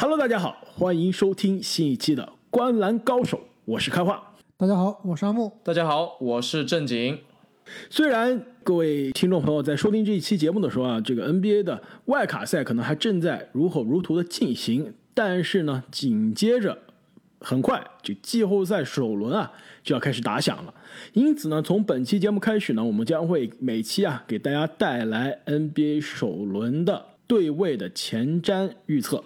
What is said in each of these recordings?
Hello，大家好，欢迎收听新一期的《观篮高手》，我是开化。大家好，我是阿木。大家好，我是正经。虽然各位听众朋友在收听这一期节目的时候啊，这个 NBA 的外卡赛可能还正在如火如荼的进行，但是呢，紧接着很快就季后赛首轮啊就要开始打响了。因此呢，从本期节目开始呢，我们将会每期啊给大家带来 NBA 首轮的对位的前瞻预测。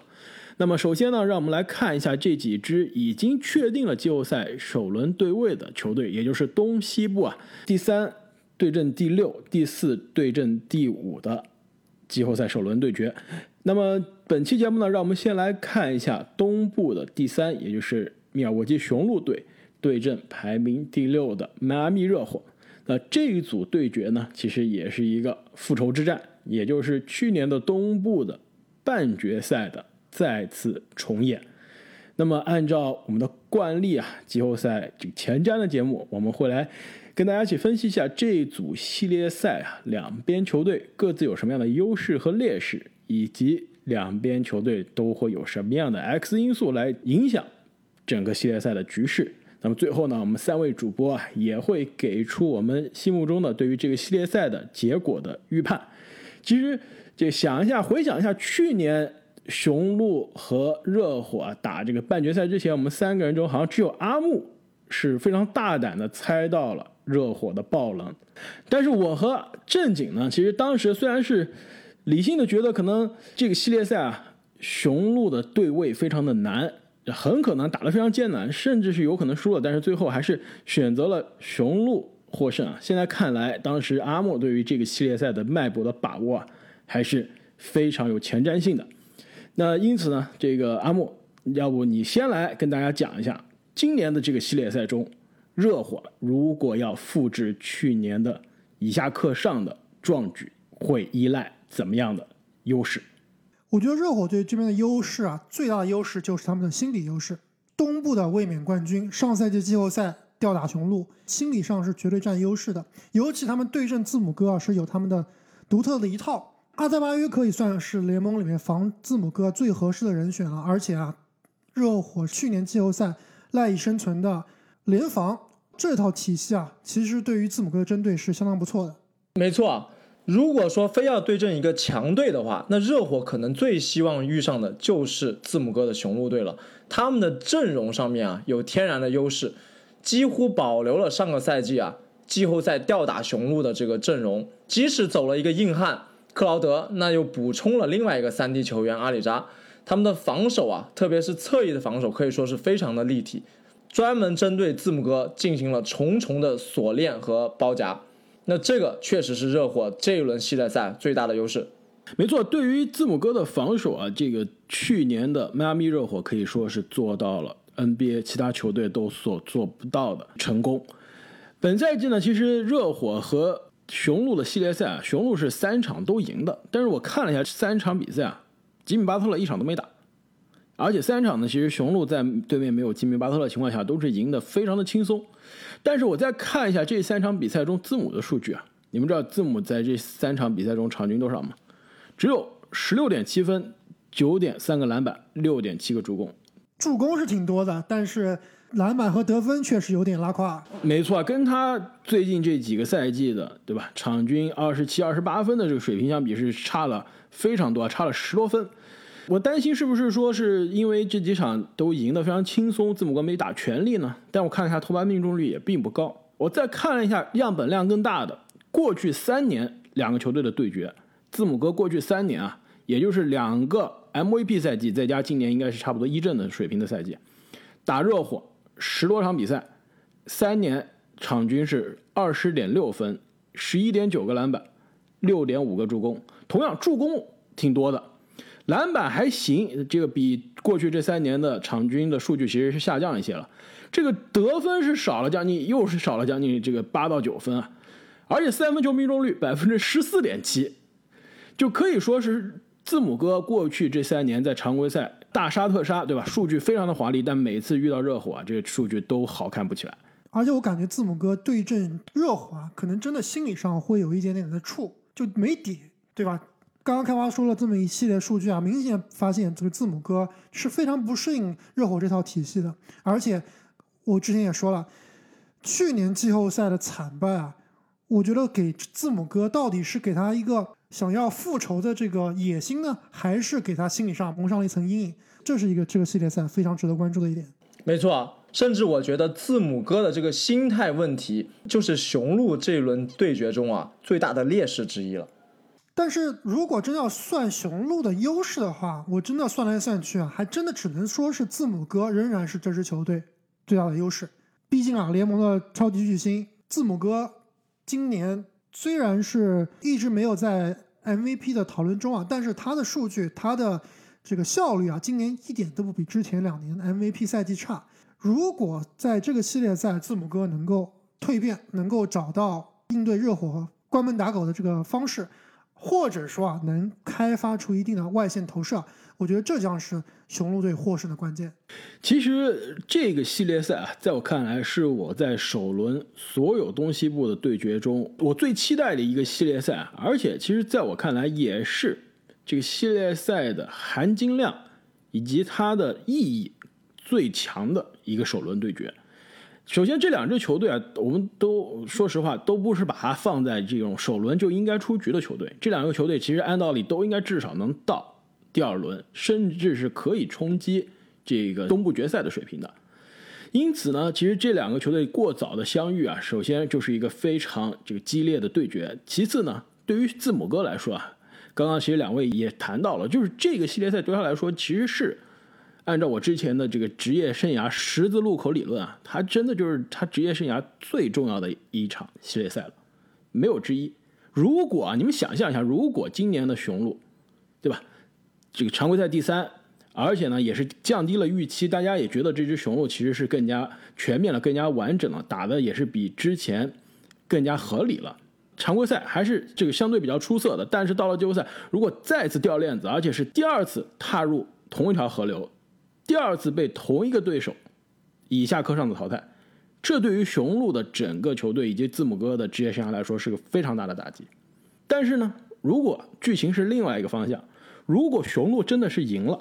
那么首先呢，让我们来看一下这几支已经确定了季后赛首轮对位的球队，也就是东西部啊第三对阵第六、第四对阵第五的季后赛首轮对决。那么本期节目呢，让我们先来看一下东部的第三，也就是密尔沃基雄鹿队对阵排名第六的迈阿密热火。那这一组对决呢，其实也是一个复仇之战，也就是去年的东部的半决赛的。再次重演。那么，按照我们的惯例啊，季后赛这个前瞻的节目，我们会来跟大家一起分析一下这一组系列赛啊，两边球队各自有什么样的优势和劣势，以及两边球队都会有什么样的 X 因素来影响整个系列赛的局势。那么最后呢，我们三位主播啊，也会给出我们心目中的对于这个系列赛的结果的预判。其实，就想一下，回想一下去年。雄鹿和热火打这个半决赛之前，我们三个人中好像只有阿木是非常大胆的猜到了热火的爆冷，但是我和正经呢，其实当时虽然是理性的觉得可能这个系列赛啊，雄鹿的对位非常的难，很可能打得非常艰难，甚至是有可能输了，但是最后还是选择了雄鹿获胜啊。现在看来，当时阿木对于这个系列赛的脉搏的把握啊，还是非常有前瞻性的。那因此呢，这个阿木，要不你先来跟大家讲一下，今年的这个系列赛中，热火如果要复制去年的以下克上的壮举，会依赖怎么样的优势？我觉得热火队这边的优势啊，最大的优势就是他们的心理优势。东部的卫冕冠军，上赛季季后赛吊打雄鹿，心理上是绝对占优势的。尤其他们对阵字母哥啊，是有他们的独特的一套。阿德巴约可以算是联盟里面防字母哥最合适的人选了，而且啊，热火去年季后赛赖以生存的联防这套体系啊，其实对于字母哥的针对是相当不错的。没错，如果说非要对阵一个强队的话，那热火可能最希望遇上的就是字母哥的雄鹿队了。他们的阵容上面啊有天然的优势，几乎保留了上个赛季啊季后赛吊打雄鹿的这个阵容，即使走了一个硬汉。克劳德那又补充了另外一个三 D 球员阿里扎，他们的防守啊，特别是侧翼的防守可以说是非常的立体，专门针对字母哥进行了重重的锁链和包夹。那这个确实是热火这一轮系列赛最大的优势。没错，对于字母哥的防守啊，这个去年的迈阿密热火可以说是做到了 NBA 其他球队都所做不到的成功。本赛季呢，其实热火和雄鹿的系列赛啊，雄鹿是三场都赢的，但是我看了一下三场比赛啊，吉米巴特勒一场都没打，而且三场呢，其实雄鹿在对面没有吉米巴特勒情况下，都是赢得非常的轻松。但是我再看一下这三场比赛中字母的数据啊，你们知道字母在这三场比赛中场均多少吗？只有十六点七分，九点三个篮板，六点七个助攻。助攻是挺多的，但是。篮板和得分确实有点拉胯，没错，跟他最近这几个赛季的，对吧？场均二十七、二十八分的这个水平相比，是差了非常多，差了十多分。我担心是不是说是因为这几场都赢得非常轻松，字母哥没打全力呢？但我看了一下投篮命中率也并不高。我再看了一下样本量更大的过去三年两个球队的对决，字母哥过去三年啊，也就是两个 MVP 赛季，再加今年应该是差不多一阵的水平的赛季，打热火。十多场比赛，三年场均是二十点六分，十一点九个篮板，六点五个助攻。同样助攻挺多的，篮板还行，这个比过去这三年的场均的数据其实是下降一些了。这个得分是少了将近，又是少了将近这个八到九分啊，而且三分球命中率百分之十四点七，就可以说是字母哥过去这三年在常规赛。大杀特杀，对吧？数据非常的华丽，但每次遇到热火啊，这个数据都好看不起来。而且我感觉字母哥对阵热火啊，可能真的心理上会有一点点的怵，就没底，对吧？刚刚开发说了这么一系列数据啊，明显发现这个字母哥是非常不适应热火这套体系的。而且我之前也说了，去年季后赛的惨败啊，我觉得给字母哥到底是给他一个想要复仇的这个野心呢，还是给他心理上蒙上了一层阴影？这是一个这个系列赛非常值得关注的一点。没错，甚至我觉得字母哥的这个心态问题，就是雄鹿这一轮对决中啊最大的劣势之一了。但是如果真要算雄鹿的优势的话，我真的算来算去啊，还真的只能说是字母哥仍然是这支球队最大的优势。毕竟啊，联盟的超级巨星字母哥今年虽然是一直没有在 MVP 的讨论中啊，但是他的数据、他的这个效率啊，今年一点都不比之前两年 MVP 赛季差。如果在这个系列赛字母哥能够蜕变，能够找到应对热火关门打狗的这个方式。或者说啊，能开发出一定的外线投射，我觉得这将是雄鹿队获胜的关键。其实这个系列赛啊，在我看来是我在首轮所有东西部的对决中，我最期待的一个系列赛，而且其实在我看来也是这个系列赛的含金量以及它的意义最强的一个首轮对决。首先，这两支球队啊，我们都说实话，都不是把它放在这种首轮就应该出局的球队。这两个球队其实按道理都应该至少能到第二轮，甚至是可以冲击这个东部决赛的水平的。因此呢，其实这两个球队过早的相遇啊，首先就是一个非常这个激烈的对决。其次呢，对于字母哥来说啊，刚刚其实两位也谈到了，就是这个系列赛对他来说其实是。按照我之前的这个职业生涯十字路口理论啊，他真的就是他职业生涯最重要的一场系列赛了，没有之一。如果啊，你们想象一下，如果今年的雄鹿，对吧？这个常规赛第三，而且呢也是降低了预期，大家也觉得这支雄鹿其实是更加全面了、更加完整了，打的也是比之前更加合理了。常规赛还是这个相对比较出色的，但是到了季后赛，如果再次掉链子，而且是第二次踏入同一条河流。第二次被同一个对手以下克上的淘汰，这对于雄鹿的整个球队以及字母哥的职业生涯来说是个非常大的打击。但是呢，如果剧情是另外一个方向，如果雄鹿真的是赢了，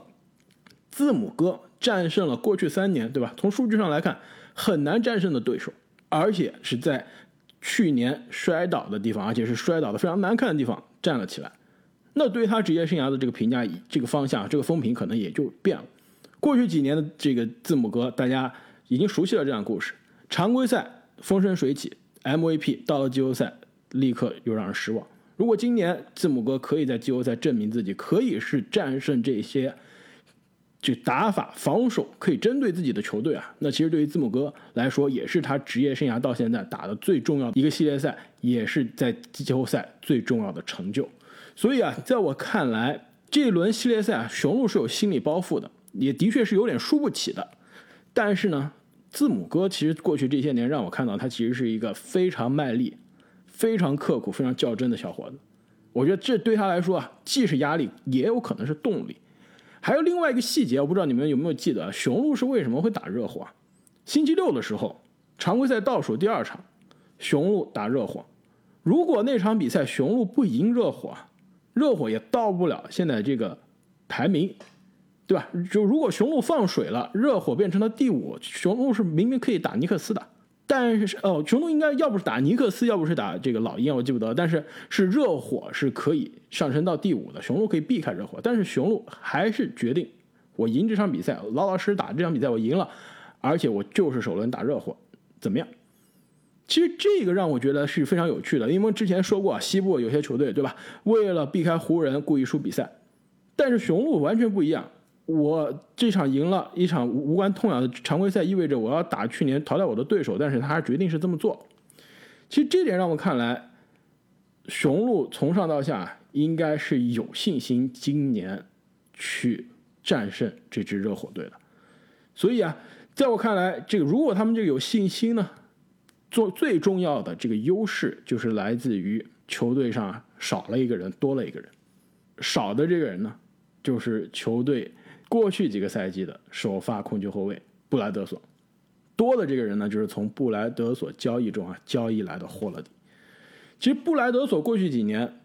字母哥战胜了过去三年，对吧？从数据上来看很难战胜的对手，而且是在去年摔倒的地方，而且是摔倒的非常难看的地方站了起来，那对于他职业生涯的这个评价，这个方向，这个风评可能也就变了。过去几年的这个字母哥，大家已经熟悉了这样的故事：常规赛风生水起，MVP 到了季后赛立刻又让人失望。如果今年字母哥可以在季后赛证明自己，可以是战胜这些就打法防守可以针对自己的球队啊，那其实对于字母哥来说，也是他职业生涯到现在打的最重要的一个系列赛，也是在季后赛最重要的成就。所以啊，在我看来，这一轮系列赛啊，雄鹿是有心理包袱的。也的确是有点输不起的，但是呢，字母哥其实过去这些年让我看到他其实是一个非常卖力、非常刻苦、非常较真的小伙子。我觉得这对他来说啊，既是压力，也有可能是动力。还有另外一个细节，我不知道你们有没有记得，雄鹿是为什么会打热火？星期六的时候，常规赛倒数第二场，雄鹿打热火。如果那场比赛雄鹿不赢热火，热火也到不了现在这个排名。对吧？就如果雄鹿放水了，热火变成了第五，雄鹿是明明可以打尼克斯的，但是哦，雄鹿应该要不是打尼克斯，要不是打这个老鹰，我记不得。但是是热火是可以上升到第五的，雄鹿可以避开热火。但是雄鹿还是决定我赢这场比赛，老老实实打这场比赛，我赢了，而且我就是首轮打热火，怎么样？其实这个让我觉得是非常有趣的，因为之前说过，西部有些球队对吧，为了避开湖人故意输比赛，但是雄鹿完全不一样。我这场赢了一场无关痛痒的常规赛，意味着我要打去年淘汰我的对手，但是他还决定是这么做。其实这点让我看来，雄鹿从上到下应该是有信心今年去战胜这支热火队的。所以啊，在我看来，这个如果他们这个有信心呢，做最重要的这个优势就是来自于球队上少了一个人，多了一个人。少的这个人呢，就是球队。过去几个赛季的首发控球后卫布莱德索，多的这个人呢，就是从布莱德索交易中啊交易来的霍勒迪。其实布莱德索过去几年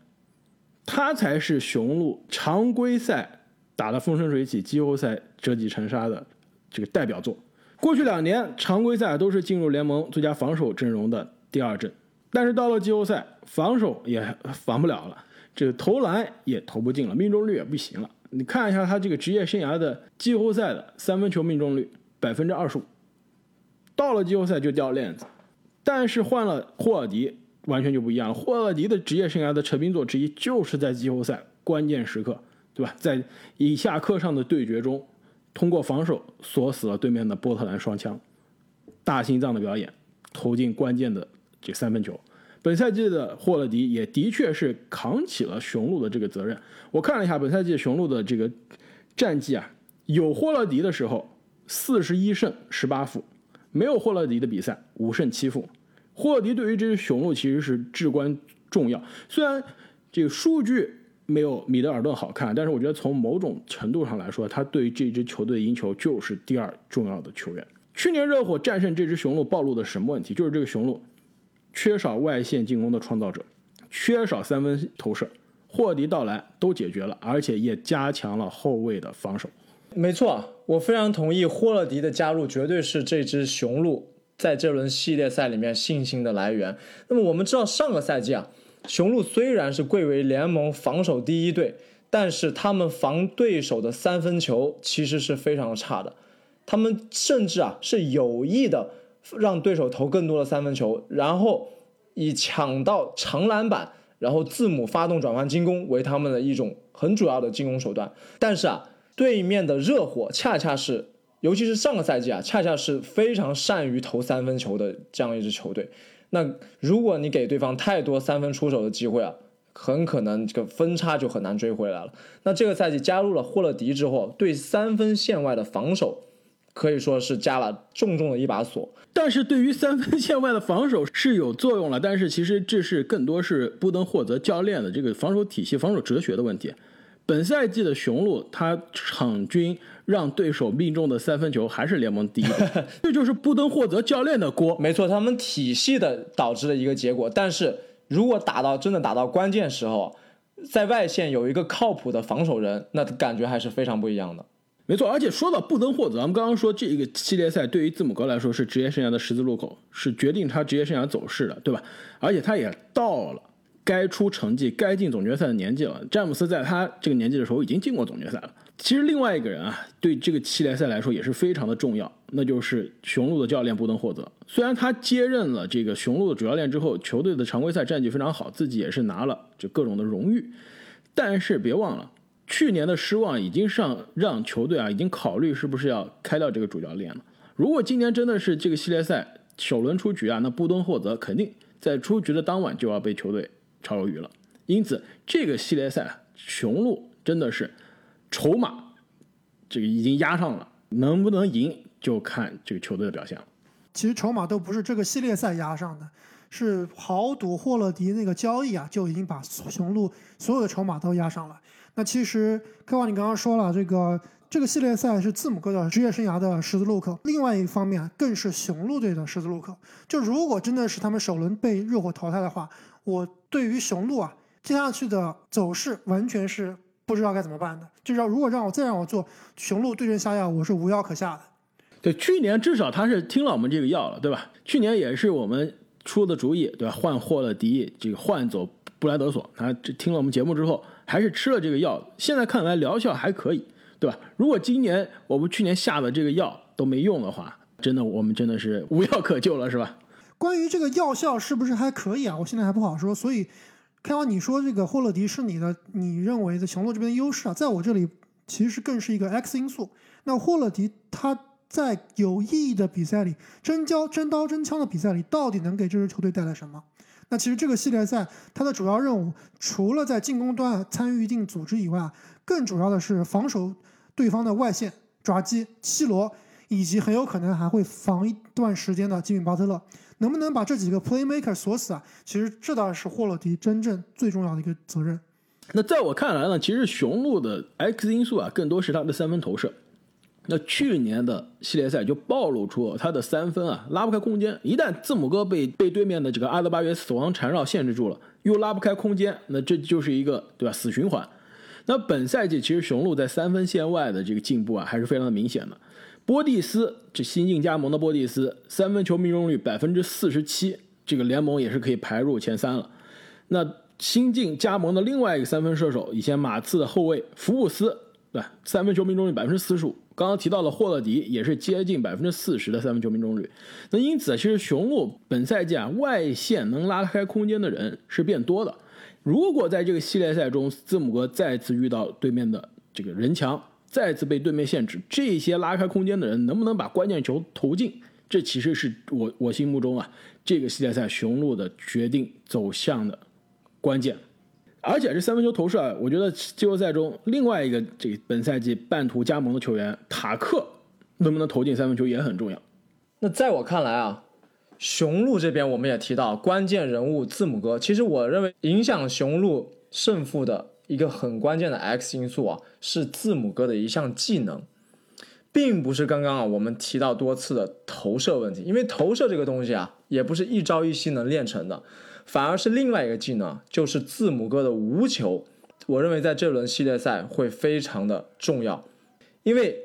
他才是雄鹿常规赛打得风生水起，季后赛折戟沉沙的这个代表作。过去两年常规赛都是进入联盟最佳防守阵容的第二阵，但是到了季后赛，防守也防不了了，这个投篮也投不进了，命中率也不行了。你看一下他这个职业生涯的季后赛的三分球命中率百分之二十五，到了季后赛就掉链子。但是换了霍尔迪，完全就不一样了。霍尔迪的职业生涯的成名作之一，就是在季后赛关键时刻，对吧？在以下课上的对决中，通过防守锁死了对面的波特兰双枪，大心脏的表演，投进关键的这三分球。本赛季的霍勒迪也的确是扛起了雄鹿的这个责任。我看了一下本赛季雄鹿的这个战绩啊，有霍勒迪的时候，四十一胜十八负；没有霍勒迪的比赛，五胜七负。霍勒迪对于这支雄鹿其实是至关重要。虽然这个数据没有米德尔顿好看，但是我觉得从某种程度上来说，他对于这支球队赢球就是第二重要的球员。去年热火战胜这支雄鹿暴露的什么问题？就是这个雄鹿。缺少外线进攻的创造者，缺少三分投射，霍迪到来都解决了，而且也加强了后卫的防守。没错，我非常同意霍勒迪的加入，绝对是这支雄鹿在这轮系列赛里面信心的来源。那么我们知道，上个赛季啊，雄鹿虽然是贵为联盟防守第一队，但是他们防对手的三分球其实是非常差的，他们甚至啊是有意的。让对手投更多的三分球，然后以抢到长篮板，然后字母发动转换进攻为他们的一种很主要的进攻手段。但是啊，对面的热火恰恰是，尤其是上个赛季啊，恰恰是非常善于投三分球的这样一支球队。那如果你给对方太多三分出手的机会啊，很可能这个分差就很难追回来了。那这个赛季加入了霍勒迪之后，对三分线外的防守。可以说是加了重重的一把锁，但是对于三分线外的防守是有作用了。但是其实这是更多是布登霍泽教练的这个防守体系、防守哲学的问题。本赛季的雄鹿，他场均让对手命中的三分球还是联盟第一，这就是布登霍泽教练的锅。没错，他们体系的导致的一个结果。但是如果打到真的打到关键时候，在外线有一个靠谱的防守人，那感觉还是非常不一样的。没错，而且说到布登霍泽，咱们刚刚说这个系列赛对于字母哥来说是职业生涯的十字路口，是决定他职业生涯走势的，对吧？而且他也到了该出成绩、该进总决赛的年纪了。詹姆斯在他这个年纪的时候已经进过总决赛了。其实另外一个人啊，对这个系列赛来说也是非常的重要，那就是雄鹿的教练布登霍泽。虽然他接任了这个雄鹿的主教练之后，球队的常规赛战绩非常好，自己也是拿了就各种的荣誉，但是别忘了。去年的失望已经上让球队啊，已经考虑是不是要开掉这个主教练了。如果今年真的是这个系列赛首轮出局啊，那布登霍泽肯定在出局的当晚就要被球队炒鱿鱼了。因此，这个系列赛雄鹿真的是筹码这个已经压上了，能不能赢就看这个球队的表现了。其实筹码都不是这个系列赛压上的，是豪赌霍勒迪那个交易啊，就已经把雄鹿所有的筹码都压上了。那其实，科瓦，你刚刚说了，这个这个系列赛是字母哥的职业生涯的十字路口。另外一方面，更是雄鹿队的十字路口。就如果真的是他们首轮被热火淘汰的话，我对于雄鹿啊接下去的走势完全是不知道该怎么办的。就是如果让我再让我做雄鹿对阵下药，我是无药可下的。对，去年至少他是听了我们这个药了，对吧？去年也是我们出的主意，对吧？换霍勒迪，这个换走布莱德索，他这听了我们节目之后。还是吃了这个药，现在看来疗效还可以，对吧？如果今年我们去年下的这个药都没用的话，真的我们真的是无药可救了，是吧？关于这个药效是不是还可以啊？我现在还不好说。所以，开完你说这个霍勒迪是你的，你认为的雄鹿这边的优势啊，在我这里其实更是一个 X 因素。那霍勒迪他在有意义的比赛里，真交真刀真枪的比赛里，到底能给这支球队带来什么？那其实这个系列赛它的主要任务，除了在进攻端参与一定组织以外，更主要的是防守对方的外线抓击七罗，以及很有可能还会防一段时间的吉米巴特勒，能不能把这几个 playmaker 锁死啊？其实这倒是霍勒迪真正最重要的一个责任。那在我看来呢，其实雄鹿的 X 因素啊，更多是他的三分投射。那去年的系列赛就暴露出他的三分啊拉不开空间，一旦字母哥被被对面的这个阿德巴约死亡缠绕限制住了，又拉不开空间，那这就是一个对吧死循环。那本赛季其实雄鹿在三分线外的这个进步啊还是非常的明显的。波蒂斯这新晋加盟的波蒂斯三分球命中率百分之四十七，这个联盟也是可以排入前三了。那新晋加盟的另外一个三分射手，以前马刺的后卫福布斯，对三分球命中率百分之四十五。刚刚提到的霍勒迪也是接近百分之四十的三分球命中率。那因此，其实雄鹿本赛季啊外线能拉开空间的人是变多的。如果在这个系列赛中，字母哥再次遇到对面的这个人墙，再次被对面限制，这些拉开空间的人能不能把关键球投进？这其实是我我心目中啊这个系列赛雄鹿的决定走向的关键。而且这三分球投射啊，我觉得季后赛中另外一个这个本赛季半途加盟的球员塔克能不能投进三分球也很重要。那在我看来啊，雄鹿这边我们也提到关键人物字母哥，其实我认为影响雄鹿胜负的一个很关键的 X 因素啊，是字母哥的一项技能，并不是刚刚啊我们提到多次的投射问题，因为投射这个东西啊，也不是一朝一夕能练成的。反而是另外一个技能，就是字母哥的无球。我认为在这轮系列赛会非常的重要，因为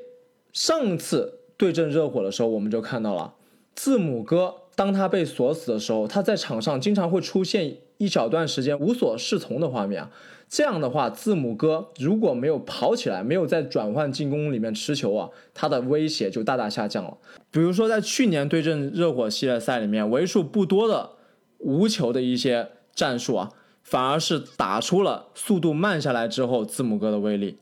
上次对阵热火的时候，我们就看到了字母哥当他被锁死的时候，他在场上经常会出现一小段时间无所适从的画面啊。这样的话，字母哥如果没有跑起来，没有在转换进攻里面持球啊，他的威胁就大大下降了。比如说在去年对阵热火系列赛里面，为数不多的。无球的一些战术啊，反而是打出了速度慢下来之后字母哥的威力。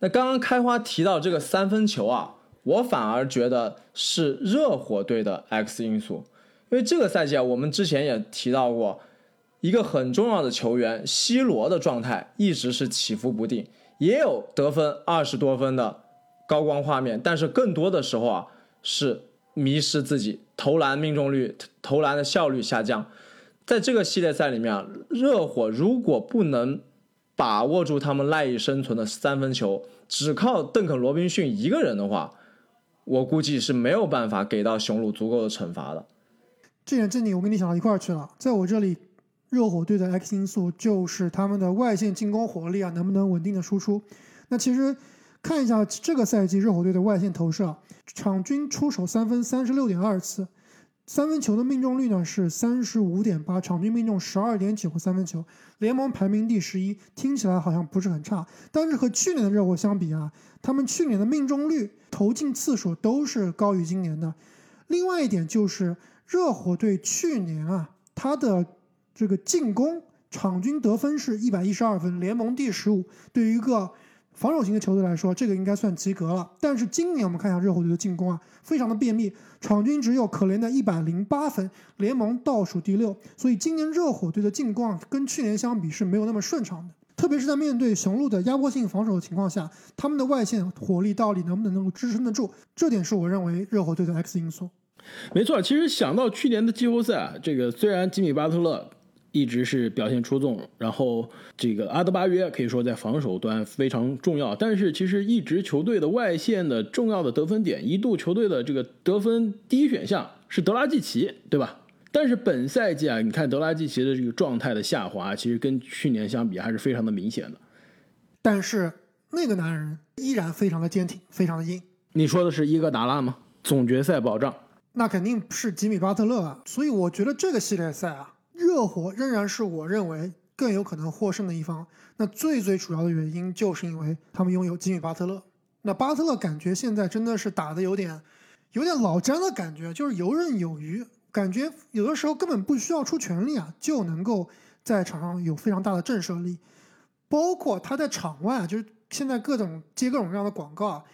那刚刚开花提到这个三分球啊，我反而觉得是热火队的 X 因素，因为这个赛季啊，我们之前也提到过，一个很重要的球员 C 罗的状态一直是起伏不定，也有得分二十多分的高光画面，但是更多的时候啊是。迷失自己，投篮命中率、投篮的效率下降。在这个系列赛里面啊，热火如果不能把握住他们赖以生存的三分球，只靠邓肯·罗宾逊一个人的话，我估计是没有办法给到雄鹿足够的惩罚的。这点正经，我跟你想到一块儿去了。在我这里，热火队的 X 因素就是他们的外线进攻火力啊，能不能稳定的输出？那其实。看一下这个赛季热火队的外线投射，场均出手三分三十六点二次，三分球的命中率呢是三十五点八，场均命中十二点九个三分球，联盟排名第十一，听起来好像不是很差。但是和去年的热火相比啊，他们去年的命中率、投进次数都是高于今年的。另外一点就是热火队去年啊，他的这个进攻场均得分是一百一十二分，联盟第十五，对于一个。防守型的球队来说，这个应该算及格了。但是今年我们看一下热火队的进攻啊，非常的便秘，场均只有可怜的一百零八分，联盟倒数第六。所以今年热火队的进攻啊，跟去年相比是没有那么顺畅的。特别是在面对雄鹿的压迫性防守的情况下，他们的外线火力到底能不能能够支撑得住？这点是我认为热火队的 X 因素。没错，其实想到去年的季后赛啊，这个虽然吉米巴特勒。一直是表现出众，然后这个阿德巴约可以说在防守端非常重要，但是其实一直球队的外线的重要的得分点，一度球队的这个得分第一选项是德拉季奇，对吧？但是本赛季啊，你看德拉季奇的这个状态的下滑，其实跟去年相比还是非常的明显的。但是那个男人依然非常的坚挺，非常的硬。你说的是伊戈达拉吗？总决赛保障？那肯定是吉米巴特勒啊。所以我觉得这个系列赛啊。热火仍然是我认为更有可能获胜的一方。那最最主要的原因就是因为他们拥有吉米巴特勒。那巴特勒感觉现在真的是打的有点，有点老詹的感觉，就是游刃有余，感觉有的时候根本不需要出全力啊，就能够在场上有非常大的震慑力。包括他在场外，就是现在各种接各种各样的广告啊，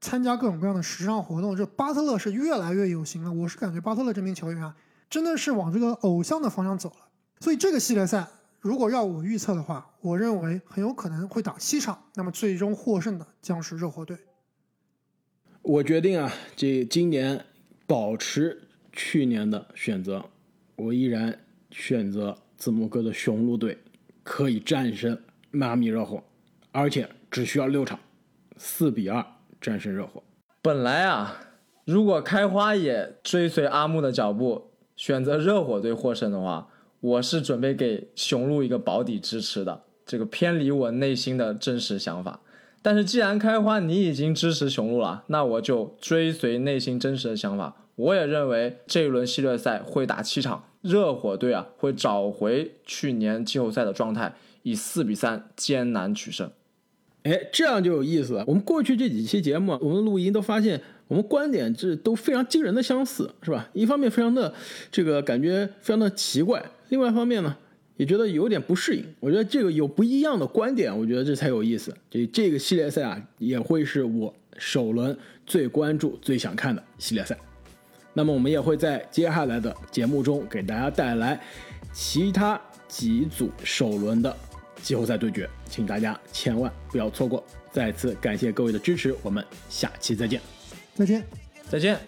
参加各种各样的时尚活动，这巴特勒是越来越有型了。我是感觉巴特勒这名球员啊。真的是往这个偶像的方向走了，所以这个系列赛如果要我预测的话，我认为很有可能会打七场，那么最终获胜的将是热火队。我决定啊，这今年保持去年的选择，我依然选择字母哥的雄鹿队可以战胜迈阿密热火，而且只需要六场，四比二战胜热火。本来啊，如果开花也追随阿木的脚步，选择热火队获胜的话，我是准备给雄鹿一个保底支持的，这个偏离我内心的真实想法。但是既然开花你已经支持雄鹿了，那我就追随内心真实的想法。我也认为这一轮系列赛会打七场，热火队啊会找回去年季后赛的状态，以四比三艰难取胜。哎，这样就有意思了。我们过去这几期节目，我们录音都发现，我们观点这都非常惊人的相似，是吧？一方面非常的这个感觉非常的奇怪，另外一方面呢，也觉得有点不适应。我觉得这个有不一样的观点，我觉得这才有意思。这这个系列赛啊，也会是我首轮最关注、最想看的系列赛。那么我们也会在接下来的节目中给大家带来其他几组首轮的季后赛对决，请大家千万不要错过。再次感谢各位的支持，我们下期再见。再见。再见。